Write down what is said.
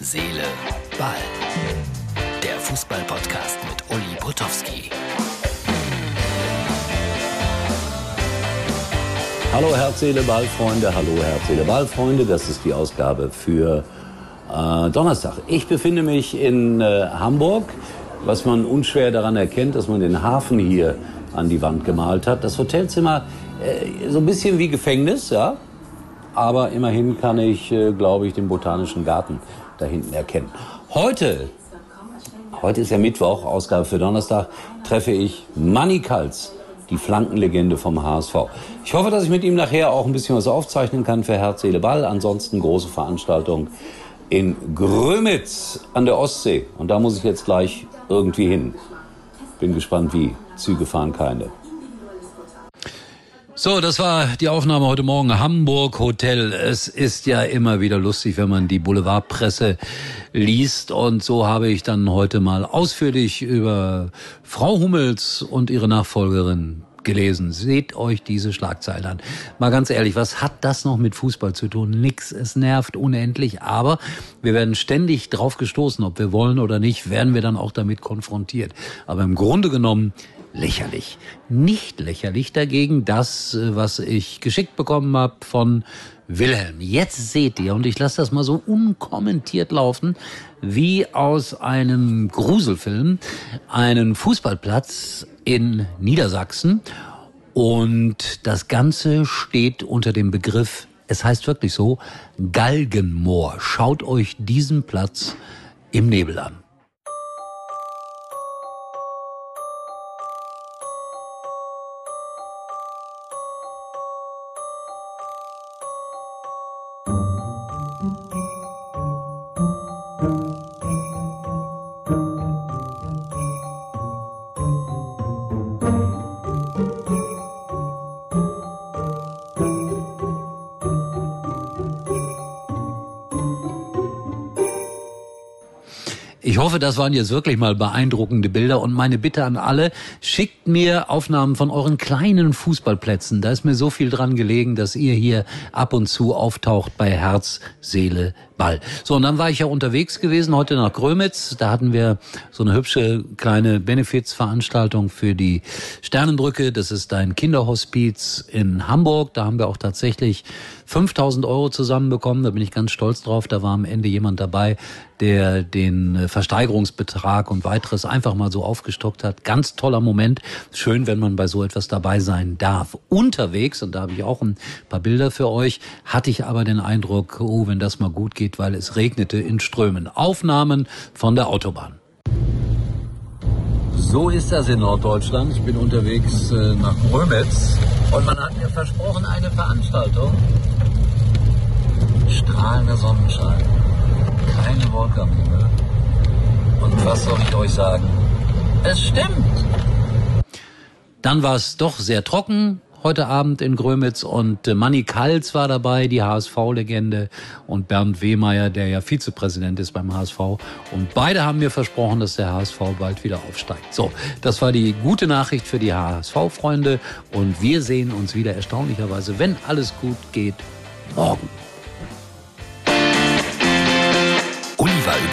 Seele, Ball. Der Fußball-Podcast mit Uli Potowski. Hallo Herz, Seele, Ball, Freunde. Hallo Herz, Seele, Ball, Freunde. Das ist die Ausgabe für äh, Donnerstag. Ich befinde mich in äh, Hamburg, was man unschwer daran erkennt, dass man den Hafen hier an die Wand gemalt hat. Das Hotelzimmer äh, so ein bisschen wie Gefängnis, ja. Aber immerhin kann ich, äh, glaube ich, den botanischen Garten da hinten erkennen. Heute, heute ist ja Mittwoch, Ausgabe für Donnerstag, treffe ich Manny Kals, die Flankenlegende vom HSV. Ich hoffe, dass ich mit ihm nachher auch ein bisschen was aufzeichnen kann für Herz, Seele, Ball. Ansonsten große Veranstaltung in Grömitz an der Ostsee. Und da muss ich jetzt gleich irgendwie hin. Bin gespannt, wie. Züge fahren keine. So, das war die Aufnahme heute Morgen. Hamburg Hotel. Es ist ja immer wieder lustig, wenn man die Boulevardpresse liest. Und so habe ich dann heute mal ausführlich über Frau Hummels und ihre Nachfolgerin gelesen. Seht euch diese Schlagzeilen an. Mal ganz ehrlich, was hat das noch mit Fußball zu tun? Nix. Es nervt unendlich. Aber wir werden ständig drauf gestoßen, ob wir wollen oder nicht, werden wir dann auch damit konfrontiert. Aber im Grunde genommen lächerlich. Nicht lächerlich dagegen das, äh, was ich geschickt bekommen habe von Wilhelm. Jetzt seht ihr, und ich lasse das mal so unkommentiert laufen, wie aus einem Gruselfilm, einen Fußballplatz in Niedersachsen. Und das Ganze steht unter dem Begriff, es heißt wirklich so, Galgenmoor. Schaut euch diesen Platz im Nebel an. Ich hoffe, das waren jetzt wirklich mal beeindruckende Bilder und meine Bitte an alle, schickt mir Aufnahmen von euren kleinen Fußballplätzen. Da ist mir so viel dran gelegen, dass ihr hier ab und zu auftaucht bei Herz, Seele, Ball. So, und dann war ich ja unterwegs gewesen, heute nach Grömitz. Da hatten wir so eine hübsche kleine Benefizveranstaltung für die Sternenbrücke. Das ist ein Kinderhospiz in Hamburg. Da haben wir auch tatsächlich 5000 Euro zusammenbekommen. Da bin ich ganz stolz drauf. Da war am Ende jemand dabei, der den äh, Versteigerungsbetrag und weiteres einfach mal so aufgestockt hat. Ganz toller Moment. Schön, wenn man bei so etwas dabei sein darf. Unterwegs, und da habe ich auch ein paar Bilder für euch, hatte ich aber den Eindruck, oh, wenn das mal gut geht, weil es regnete in Strömen. Aufnahmen von der Autobahn. So ist das in Norddeutschland. Ich bin unterwegs äh, nach Grömitz und man hat mir versprochen, eine Veranstaltung. Strahlender Sonnenschein, keine Wolke am Himmel. Was soll ich euch sagen? Es stimmt. Dann war es doch sehr trocken, heute Abend in Grömitz und äh, Manny Kals war dabei, die HSV-Legende und Bernd Wehmeier, der ja Vizepräsident ist beim HSV. Und beide haben mir versprochen, dass der HSV bald wieder aufsteigt. So, das war die gute Nachricht für die HSV-Freunde und wir sehen uns wieder erstaunlicherweise, wenn alles gut geht, morgen.